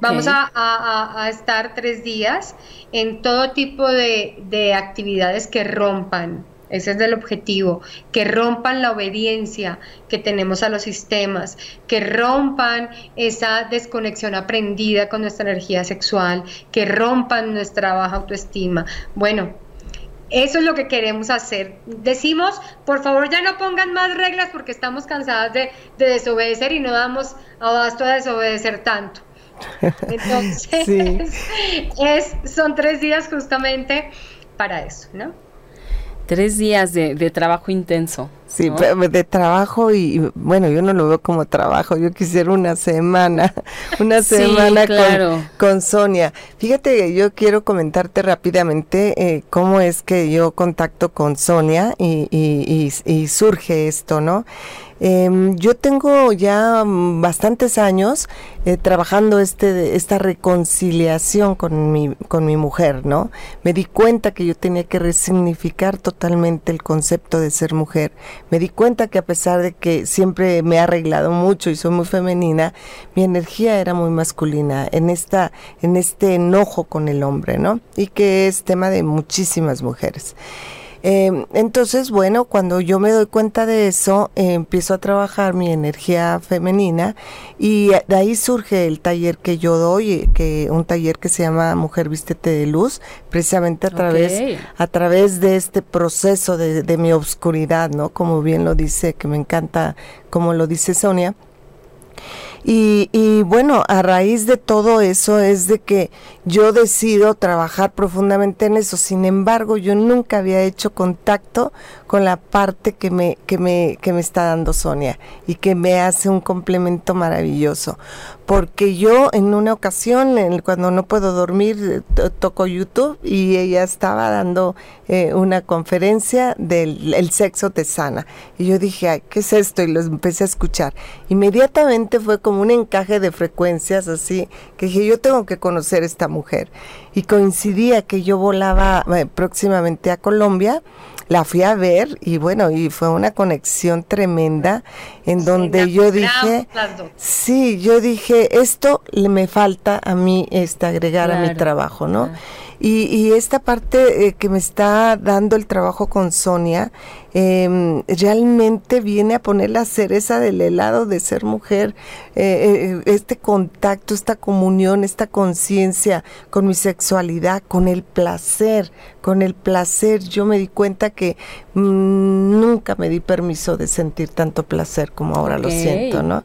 Vamos a, estar tres días en todo tipo de, de actividades que rompan ese es el objetivo, que rompan la obediencia que tenemos a los sistemas, que rompan esa desconexión aprendida con nuestra energía sexual, que rompan nuestra baja autoestima. Bueno, eso es lo que queremos hacer. Decimos, por favor ya no pongan más reglas porque estamos cansadas de, desobedecer y no damos abasto a desobedecer tanto. Entonces, es, son tres días justamente para eso, ¿no? Tres días de, de trabajo intenso. Sí, de trabajo y bueno, yo no lo veo como trabajo, yo quisiera una semana, una semana con, Sonia. Fíjate, yo quiero comentarte rápidamente eh, cómo es que yo contacto con Sonia y, y, y surge esto, ¿no? Eh, yo tengo ya bastantes años eh, trabajando este, esta reconciliación con mi, con mi mujer, ¿no? Me di cuenta que yo tenía que resignificar totalmente el concepto de ser mujer. Me di cuenta que a pesar de que siempre me he arreglado mucho y soy muy femenina, mi energía era muy masculina en esta, en este enojo con el hombre, ¿no? Y que es tema de muchísimas mujeres. Em, entonces, bueno, cuando yo me doy cuenta de eso, empiezo a trabajar mi energía femenina y de ahí surge el taller que yo doy, que un taller que se llama Mujer Vístete de Luz, precisamente a través, a través de este proceso de, de mi obscuridad, ¿no? Como bien lo dice, que me encanta, como lo dice Sonia y, y, bueno, a raíz de todo eso es de que yo decido trabajar profundamente en eso. Sin embargo, yo nunca había hecho contacto con la parte que me, que me, que me está dando Sonia y que me hace un complemento maravilloso. Porque yo en una ocasión, cuando no puedo dormir, toco YouTube y ella estaba dando eh, una conferencia del el sexo te sana. Y yo dije, Ay, ¿qué es esto? Y lo empecé a escuchar. Inmediatamente fue como un encaje de frecuencias así, que dije, yo tengo que conocer esta mujer. Y coincidía que yo volaba eh, próximamente a Colombia la fui a ver y bueno, y fue una conexión tremenda en donde yo dije, sí, yo dije, esto le me falta a mí este, agregar a mi trabajo, ¿no? Y, y, esta parte eh, que me está dando el trabajo con Sonia, eh, realmente viene a poner la cereza del helado de ser mujer, eh, eh, este contacto, esta comunión, esta conciencia con mi sexualidad, con el placer, con el placer. Yo me di cuenta que mm, nunca me di permiso de sentir tanto placer como ahora lo siento, ¿no?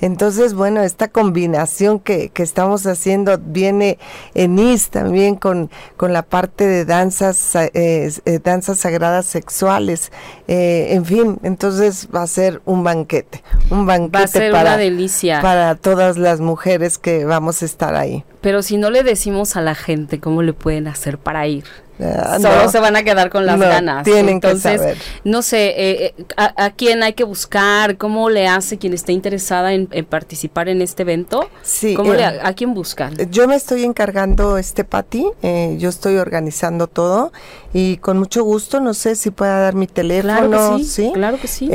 Entonces, bueno, esta combinación que, que estamos haciendo viene en IS también con, con la parte de danzas, eh, danzas sagradas sexuales eh, en fin, entonces va a ser un banquete, un banquete para, delicia. para todas las mujeres que vamos a estar ahí. Pero si no le decimos a la gente cómo le pueden hacer para ir, Ah, Solo se van a quedar con las ganas. Tienen Entonces, que saber. no sé, eh, eh, a, quién hay que buscar? ¿Cómo le hace quien esté interesada en, participar en este evento? Sí. Eh, ¿A quién buscan? Yo me estoy encargando, este Pati, yo estoy organizando todo y con mucho gusto, no sé si pueda dar mi teléfono. Claro que sí. Claro que sí.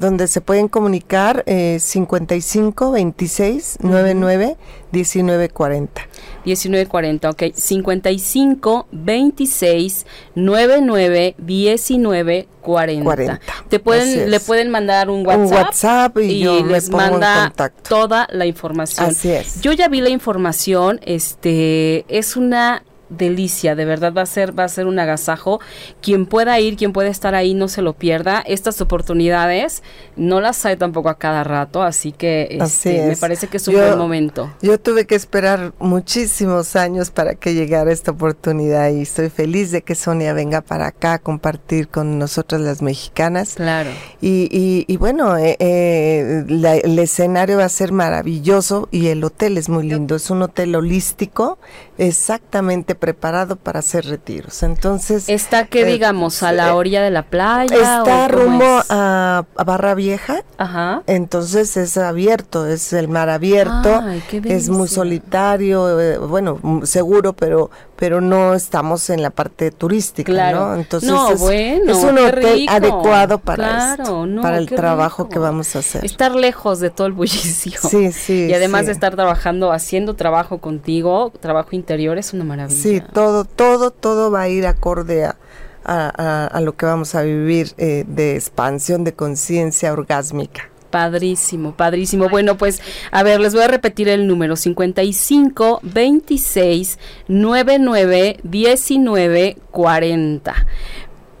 donde se pueden comunicar 55 26 99 1940. 1940, ok. 55 26 99 19 40. Te pueden, le pueden mandar un WhatsApp, un WhatsApp y, les manda toda la información. Así es. Yo ya vi la información, este, es una delicia, de verdad va a ser va a ser un agasajo. Quien pueda ir, quien pueda estar ahí, no se lo pierda. Estas oportunidades no las hay tampoco a cada rato, así que este, me parece que es un buen momento. Yo tuve que esperar muchísimos años para que llegara esta oportunidad y estoy feliz de que Sonia venga para acá a compartir con nosotras las mexicanas. Claro. Y, y, bueno, eh, eh, el escenario va a ser maravilloso y el hotel es muy lindo. Es un hotel holístico, exactamente preparado para hacer retiros. Entonces. ¿Está que eh, digamos a la orilla de la playa? Está rumbo a, Barra Vieja. Ajá. Entonces es abierto, es el mar abierto. es muy solitario, bueno, seguro, pero pero no estamos en la parte turística, ¿no? Entonces es, un hotel adecuado para esto, para el trabajo que vamos a hacer. Estar lejos de todo el bullicio. Sí, sí. Y además de estar trabajando, haciendo trabajo contigo, trabajo interior es una maravilla. Sí, todo, todo, todo va a ir acorde a, a, lo que vamos a vivir eh, de expansión de conciencia orgásmica. Padrísimo, padrísimo. Bueno, pues a ver, les voy a repetir el número 55 26 99 19 40.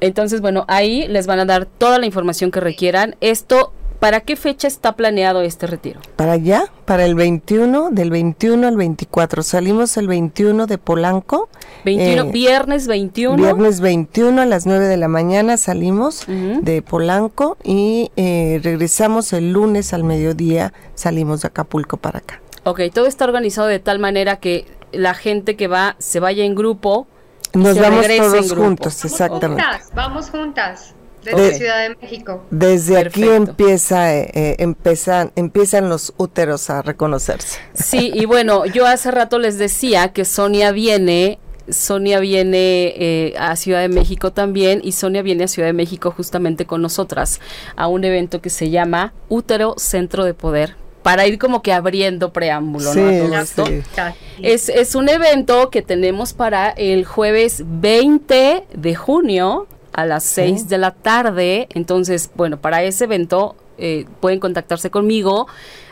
Entonces, bueno, ahí les van a dar toda la información que requieran. Esto ¿Para qué fecha está planeado este retiro? Para allá, para el 21, del 21 al 24. Salimos el 21 de Polanco. 21, eh, viernes 21. Viernes 21 a las 9 de la mañana salimos de Polanco y eh, regresamos el lunes al mediodía, salimos de Acapulco para acá. Ok, todo está organizado de tal manera que la gente que va se vaya en grupo. Nos vamos todos juntos, exactamente. vamos juntas. Desde Ciudad de México. Desde aquí empieza, eh, eh, empiezan, empiezan los úteros a reconocerse. Sí, y bueno, yo hace rato les decía que Sonia viene Sonia viene eh, a Ciudad de México también y Sonia viene a Ciudad de México justamente con nosotras a un evento que se llama Útero Centro de Poder para ir como que abriendo preámbulo ¿no? a todo esto. Es, es un evento que tenemos para el jueves 20 de junio a las 6 de la tarde. Entonces, bueno, para ese evento eh, pueden contactarse conmigo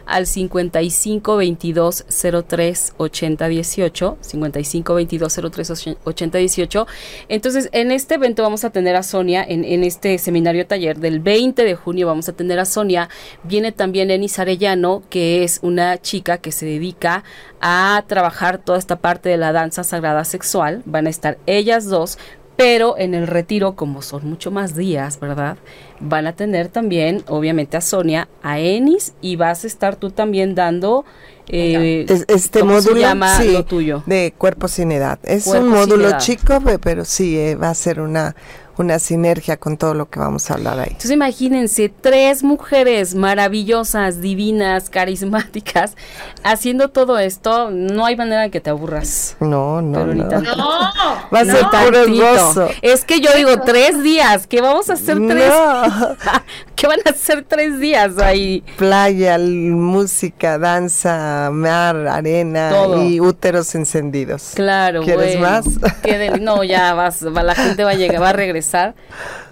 al 55 22 03 80 18 55 22 03 80 18 entonces en este evento vamos a tener a Sonia en, en, este seminario taller del 20 de junio. Vamos a tener a Sonia. Viene también Enis Arellano que es una chica que se dedica a trabajar toda esta parte de la danza sagrada sexual. Van a estar ellas dos pero en el retiro, como son mucho más días, ¿verdad? Van a tener también, obviamente, a Sonia, a Enis, y vas a estar tú también dando eh, este módulo tuyo? de cuerpo sin edad. Es un módulo chico, pero sí eh, va a ser una una sinergia con todo lo que vamos a hablar ahí. Entonces imagínense tres mujeres maravillosas, divinas, carismáticas, haciendo todo esto, no hay manera de que te aburras. No, no, no. Va a ser puro Es que yo digo tres días, ¿qué vamos a hacer tres? ¿Qué van a hacer tres días ahí? Playa, música, danza, mar, arena y úteros encendidos. Claro, ¿Quieres más? no, ya vas, la gente va a llegar, va a regresar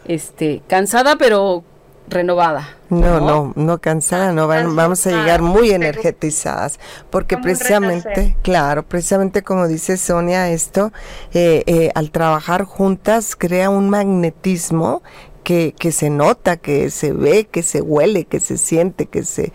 este, cansada pero renovada. No, no, no, cansada, no, vamos a llegar muy energetizadas, porque precisamente, claro, precisamente como dice Sonia, esto, eh, eh, al trabajar juntas crea un magnetismo que, que se nota, que se ve, que se huele, que se siente, que se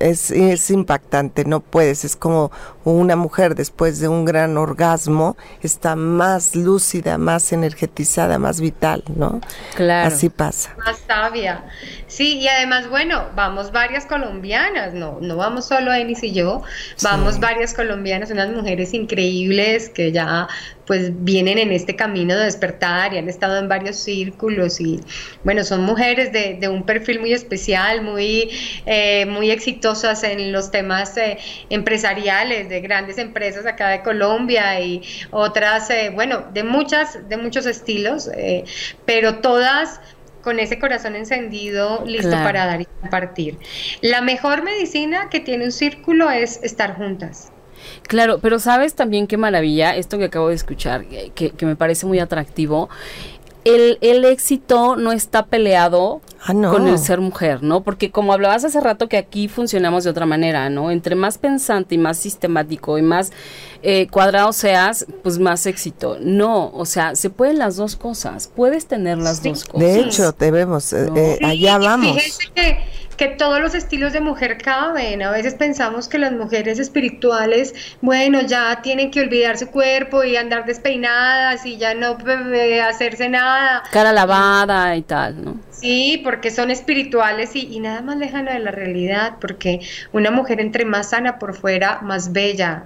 es, es impactante, no puedes, es como una mujer después de un gran orgasmo está más lúcida, más energetizada, más vital, ¿no? Claro. Así pasa. Más sabia. Sí, y además, bueno, vamos varias colombianas, no, no vamos solo Enis y yo, vamos varias colombianas, unas mujeres increíbles que ya pues vienen en este camino de despertar y han estado en varios círculos y bueno, son mujeres de, un perfil muy especial, muy, eh, muy exitosas en los temas eh, empresariales de grandes empresas acá de Colombia y otras, eh, bueno, de muchas, de muchos estilos, pero todas con ese corazón encendido, listo para dar y compartir. La mejor medicina que tiene un círculo es estar juntas. Claro, pero sabes también qué maravilla, esto que acabo de escuchar, que, me parece muy atractivo. El, el, éxito no está peleado Ah, no. con el ser mujer, ¿no? Porque como hablabas hace rato que aquí funcionamos de otra manera, ¿no? Entre más pensante y más sistemático y más eh, cuadrado seas, pues más éxito. No, o sea, se pueden las dos cosas, puedes tener las dos cosas. De hecho, eh, No. eh, Sí, allá vamos. Fíjense que, que todos los estilos de mujer caben. A veces pensamos que las mujeres espirituales, bueno, ya tienen que olvidar su cuerpo y andar despeinadas y ya no hacerse nada. Cara lavada y tal, ¿no? Sí, porque son espirituales y, y nada más lejano de la realidad, porque una mujer entre más sana por fuera, más bella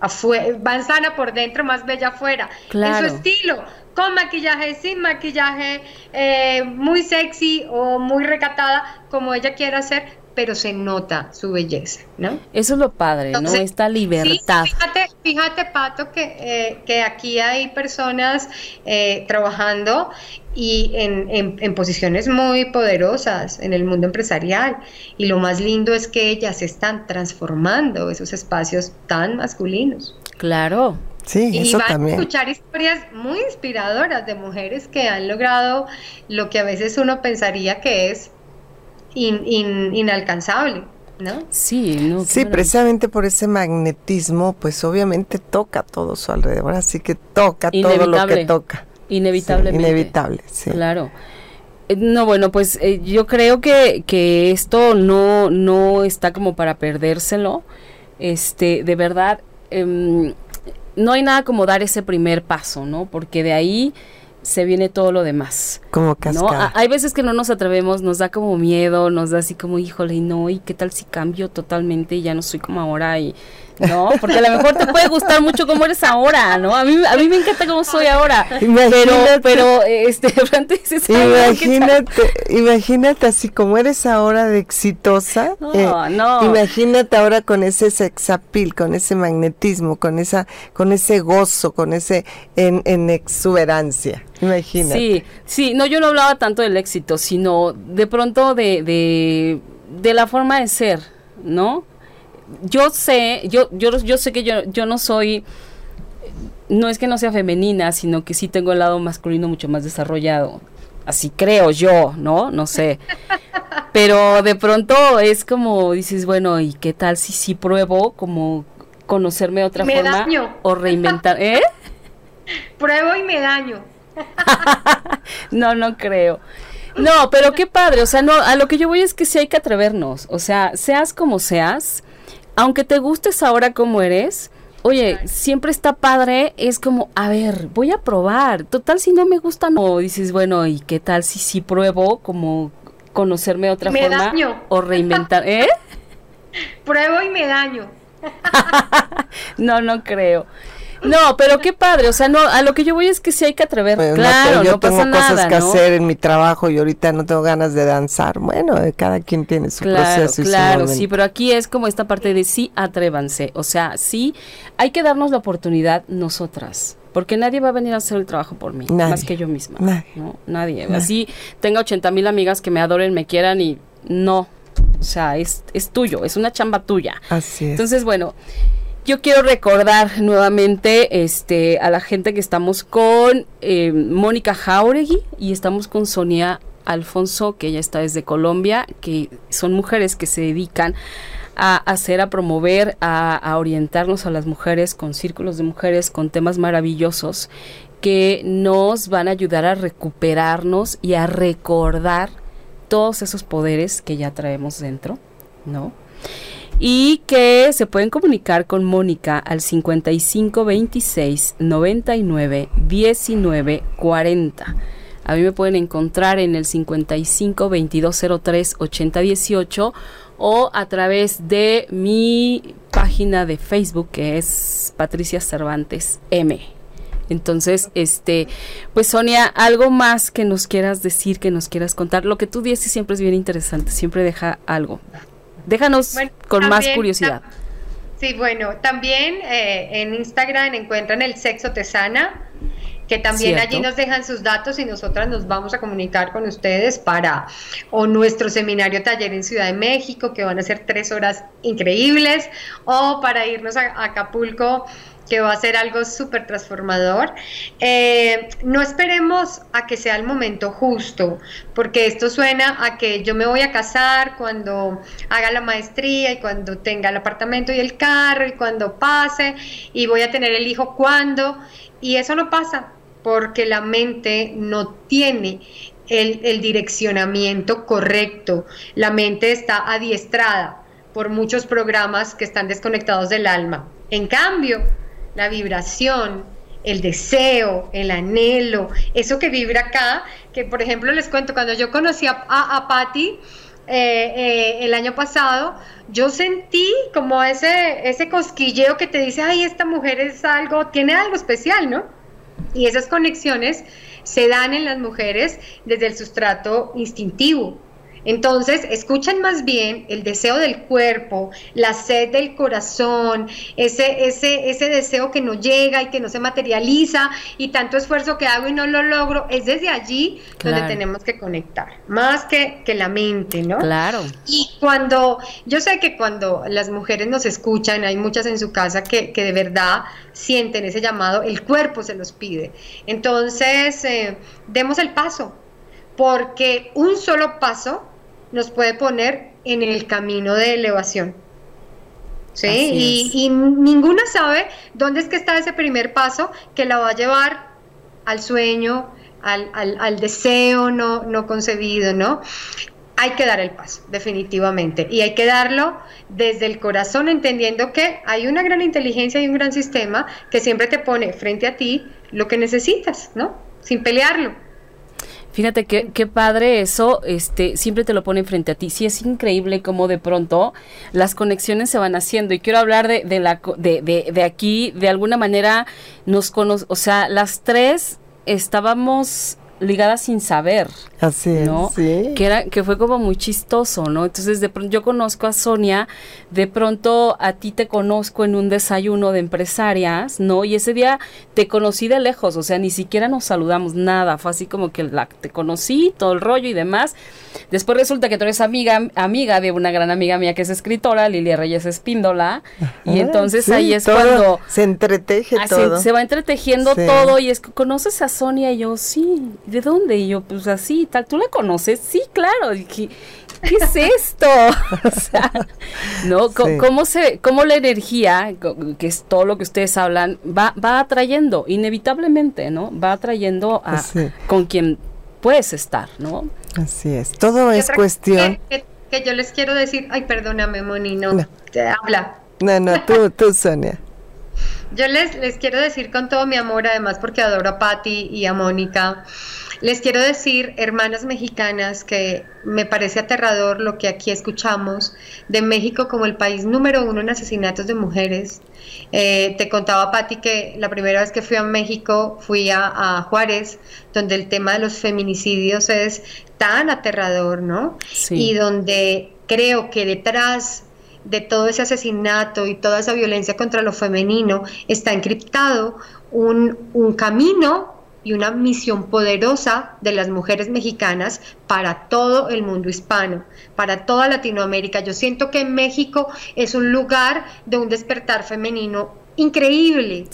afuera, más sana por dentro, más bella afuera. Claro. En su estilo, con maquillaje, sin maquillaje, eh, muy sexy o muy recatada, como ella quiera ser, pero se nota su belleza, ¿no? Eso es lo padre, ¿no? Esta libertad. Sí, fíjate, fíjate, Pato, que, eh, que aquí hay personas eh, trabajando y en, en- en posiciones muy poderosas en el mundo empresarial. Y lo más lindo es que ellas están transformando esos espacios tan masculinos. Claro. Sí, Y eso van a también. escuchar historias muy inspiradoras de mujeres que han logrado lo que a veces uno pensaría que es in- in- inalcanzable, ¿no? Sí, no. Sí, precisamente por ese magnetismo, pues obviamente toca todo su alrededor, así que toca todo lo que toca. Inevitablemente. Sí, inevitable, sí. Claro. Eh, No, bueno, pues eh, yo creo que, que esto no, no está como para perdérselo. Este, de verdad, em, no hay nada como dar ese primer paso, ¿no? Porque de ahí se viene todo lo demás. Como cascada. Hay veces que no nos atrevemos, nos da como miedo, nos da así como, híjole, y no, y qué tal si cambio totalmente y ya no soy como ahora y no, porque a lo mejor te puede gustar mucho como eres ahora, ¿no? A mí, a mí me encanta cómo soy ahora, pero, Imagínate. pero, este, de pronto dices, "Ay, no, ¿qué tal?". Imagínate, imagínate así como eres ahora de exitosa. No, eh, no. Imagínate ahora con ese sexapil, con ese magnetismo, con esa, con ese gozo, con ese en, en exuberancia. Imagínate. Sí, sí, no, yo no hablaba tanto del éxito, sino de pronto de, de, de la forma de ser, ¿no? Yo sé, yo, yo, yo sé que yo, yo no soy, no es que no sea femenina, sino que sí tengo el lado masculino mucho más desarrollado. Así creo yo, ¿no? No sé. Pero de pronto es como dices, bueno, ¿y qué tal si sí pruebo como conocerme de otra Me forma daño. o reinventar, ¿eh? Pruebo y me daño. No, no creo. No, pero qué padre, o sea, no, a lo que yo voy es que sí hay que atrevernos, o sea, seas como seas, aunque te gustes ahora como eres, oye, siempre está padre, es como, a ver, voy a probar, total si no me gusta, no, dices, bueno, ¿y qué tal si sí pruebo como conocerme de otra Me forma daño. o reinventar, ¿eh? Pruebo y me daño. No, no creo. No, pero qué padre, o sea, no, a lo que yo voy es que sí hay que atrever, Pues, no claro, te- yo no tengo pasa cosas nada, que ¿no? hacer en mi trabajo y ahorita no tengo ganas de danzar. Bueno, eh, cada quien tiene su Claro, proceso y claro, sí, pero aquí es como esta parte de sí, atrévanse. O sea, sí, hay que darnos la oportunidad nosotras. Porque nadie va a venir a hacer el trabajo por mí, Nadie. más que yo misma. Nadie. ¿no? Nadie. Así tenga 80 mil amigas que me adoren, me quieran y no. O sea, es, es tuyo, es una chamba tuya. Así es. Entonces, bueno, yo quiero recordar nuevamente este, a la gente que estamos con eh, Mónica Jauregui y estamos con Sonia Alfonso, que ella está desde Colombia, que son mujeres que se dedican a hacer, a promover, a, a orientarnos a las mujeres con círculos de mujeres, con temas maravillosos que nos van a ayudar a recuperarnos y a recordar todos esos poderes que ya traemos dentro, ¿no? Y que se pueden comunicar con Mónica al 55 26 99 19 40. A mí me pueden encontrar en el 55 22 03 80 18 o a través de mi página de Facebook que es Patricia Cervantes M. Entonces, este, pues Sonia, algo más que nos quieras decir, que nos quieras contar. Lo que tú dices siempre es bien interesante, siempre deja algo. Déjanos Bueno, con más curiosidad. Sí, bueno, también eh, en Instagram encuentran el Sexo Tesana, que también Cierto. allí nos dejan sus datos y nosotras nos vamos a comunicar con ustedes para o nuestro seminario taller en Ciudad de México, que van a ser tres horas increíbles, o para irnos a, a Acapulco que va a ser algo súper transformador. Eh, no esperemos a que sea el momento justo, porque esto suena a que yo me voy a casar cuando haga la maestría y cuando tenga el apartamento y el carro y cuando pase y voy a tener el hijo cuando. Y eso no pasa porque la mente no tiene el, el direccionamiento correcto, la mente está adiestrada por muchos programas que están desconectados del alma. En cambio, la vibración, el deseo, el anhelo, eso que vibra acá, que por ejemplo les cuento, cuando yo conocí a, a, Patty, eh, eh, el año pasado, yo sentí como ese, ese cosquilleo que te dice, ay, esta mujer es algo, tiene algo especial, ¿no? Y esas conexiones se dan en las mujeres desde el sustrato instintivo, entonces, escuchan más bien el deseo del cuerpo, la sed del corazón, ese, ese, ese deseo que no llega y que no se materializa y tanto esfuerzo que hago y no lo logro. Es desde allí donde tenemos que conectar, más que, que la mente, ¿no? Claro. Y cuando, yo sé que cuando las mujeres nos escuchan, hay muchas en su casa que, que de verdad sienten ese llamado, el cuerpo se los pide. Entonces, eh, demos el paso porque un solo paso nos puede poner en el camino de elevación. ¿Sí? Y, ninguna sabe dónde es que está ese primer paso que la va a llevar al sueño, al, deseo no, no concebido, ¿no? Hay que dar el paso, definitivamente. Y hay que darlo desde el corazón, entendiendo que hay una gran inteligencia y un gran sistema que siempre te pone frente a ti lo que necesitas, ¿no? Sin pelearlo. Fíjate qué, padre eso, este, siempre te lo pone frente a ti. Sí, es increíble cómo de pronto las conexiones se van haciendo. Y quiero hablar de, de la, de, de, de aquí, de alguna manera nos cono o sea, las tres estábamos ligadas sin saber. Así ¿no? sí. Que, era, que fue como muy chistoso, ¿no? Entonces, de pronto yo conozco a Sonia, de pronto a ti te conozco en un desayuno de empresarias, ¿no? Y ese día te conocí de lejos, o sea, ni siquiera nos saludamos, nada, fue así como que la, te conocí, todo el rollo y demás. Después resulta que tú eres amiga, amiga de una gran amiga mía que es escritora, Lilia Reyes Espíndola, y entonces ahí es cuando... Se entreteje ah, todo. Se, va entretejiendo todo y es que conoces a Sonia y yo, sí, ¿de dónde? Y yo, pues así, tal, ¿tú la conoces? Sí, claro. ¿qué, es esto? o sea, ¿no? ¿Cómo, se, ¿Cómo la energía, que es todo lo que ustedes hablan, va, va atrayendo, inevitablemente, ¿no? Va atrayendo a con quien puedes estar, ¿no? Así es, todo es cuestión... Que, yo les quiero decir, ay, perdóname, Moni, no, te habla. No, no, tú, tú, Sonia. Yo les, les quiero decir con todo mi amor, además porque adoro a Patti y a Mónica, les quiero decir, hermanas mexicanas, que me parece aterrador lo que aquí escuchamos de México como el país número uno en asesinatos de mujeres. Eh, te contaba, Patti, que la primera vez que fui a México fui a, Juárez, donde el tema de los feminicidios es tan aterrador, ¿no? Y donde creo que detrás de todo ese asesinato y toda esa violencia contra lo femenino está encriptado un, un camino y una misión poderosa de las mujeres mexicanas para todo el mundo hispano, para toda Latinoamérica. Yo siento que México es un lugar de un despertar femenino increíble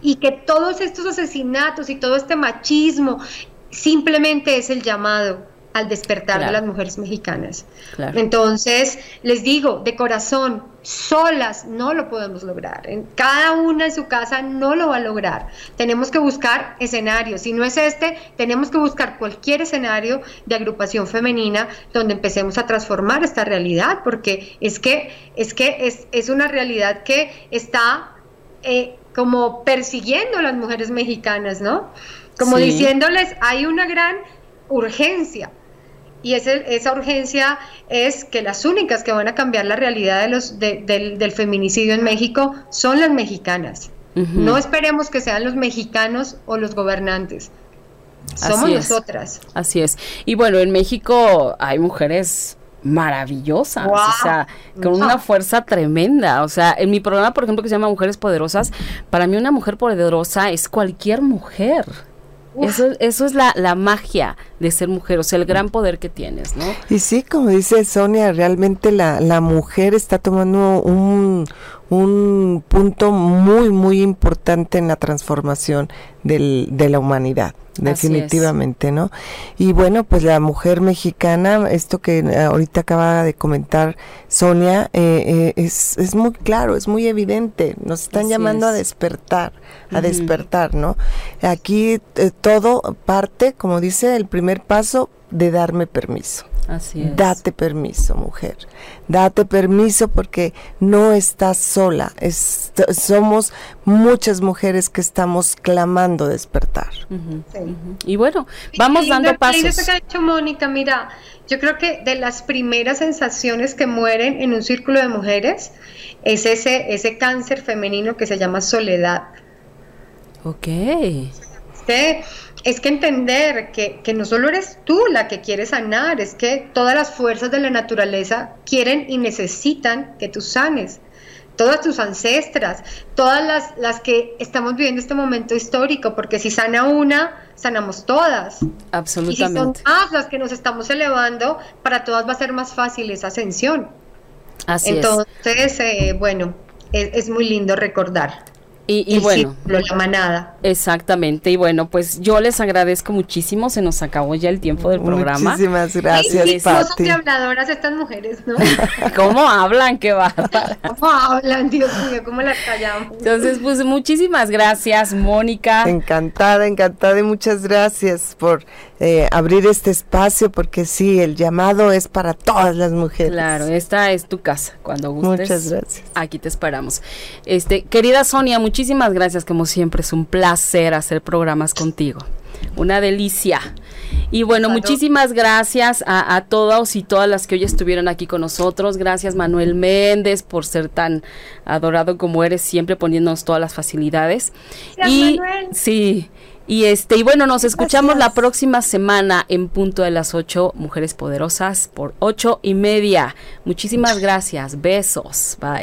y que todos estos asesinatos y todo este machismo simplemente es el llamado al despertar de las mujeres mexicanas. Entonces, les digo, de corazón, solas no lo podemos lograr. En cada una en su casa no lo va a lograr. Tenemos que buscar escenarios. Si no es este, tenemos que buscar cualquier escenario de agrupación femenina donde empecemos a transformar esta realidad, porque es que es, que es, es una realidad que está eh, como persiguiendo a las mujeres mexicanas, ¿no? Como diciéndoles, hay una gran urgencia y esa urgencia es que las únicas que van a cambiar la realidad de los, del, feminicidio en México son las mexicanas. No esperemos que sean los mexicanos o los gobernantes. Somos nosotras. Así es. Y bueno, en México hay mujeres maravillosas, o sea, con una fuerza tremenda. O sea, en mi programa, por ejemplo, que se llama Mujeres Poderosas, para mí una mujer poderosa es cualquier mujer. Eso, eso es la, la, magia de ser mujer, o sea, el gran poder que tienes, ¿no? Y sí, como dice Sonia, realmente la, la mujer está tomando un, un punto muy, muy importante en la transformación del, de la humanidad definitivamente, ¿no? Y bueno, pues la mujer mexicana, esto que ahorita acaba de comentar Sonia, eh, eh, es, es muy claro, es muy evidente, nos están llamando a despertar, a despertar, ¿no? Aquí eh, todo parte, como dice, el primer paso de darme permiso. Así es. Date permiso, mujer. Date permiso porque no estás sola. somos muchas mujeres que estamos clamando despertar. Y bueno, vamos dando pasos. Eso que ha hecho Mónica, mira, yo creo que de las primeras sensaciones que mueren en un círculo de mujeres es ese, ese cáncer femenino que se llama soledad. Ok. ¿Sí? Es que entender que, no solo eres tú la que quiere sanar, es que todas las fuerzas de la naturaleza quieren y necesitan que tú sanes. Todas tus ancestras, todas las, las que estamos viviendo este momento histórico, porque si sana una, sanamos todas. Absolutamente. Y si son más las que nos estamos elevando, para todas va a ser más fácil esa ascensión. Así Entonces, eh, bueno, es muy lindo recordar. Y, bueno, la manada. Exactamente. Y bueno, pues yo les agradezco muchísimo. Se nos acabó ya el tiempo del programa. Muchísimas gracias, sí, Pati. habladoras estas mujeres, ¿no? ¿Cómo hablan? Qué va. ¿Cómo hablan? Dios mío, ¿cómo las callamos? Entonces, pues muchísimas gracias, Mónica. Encantada, encantada y muchas gracias por eh, abrir este espacio porque sí, el llamado es para todas las mujeres. Claro, esta es tu casa. Cuando gustes. Muchas gracias. Aquí te esperamos. Este, querida Sonia, muchísimas muchísimas gracias, como siempre, es un placer hacer programas contigo. Una delicia. Y bueno, muchísimas gracias a, todos y todas las que hoy estuvieron aquí con nosotros. Gracias Manuel Méndez por ser tan adorado como eres, siempre poniéndonos todas las facilidades. y sí, y este, y bueno, nos escuchamos la próxima semana en punto de las 8, Mujeres Poderosas, por ocho y media. Muchísimas gracias. Besos. Bye.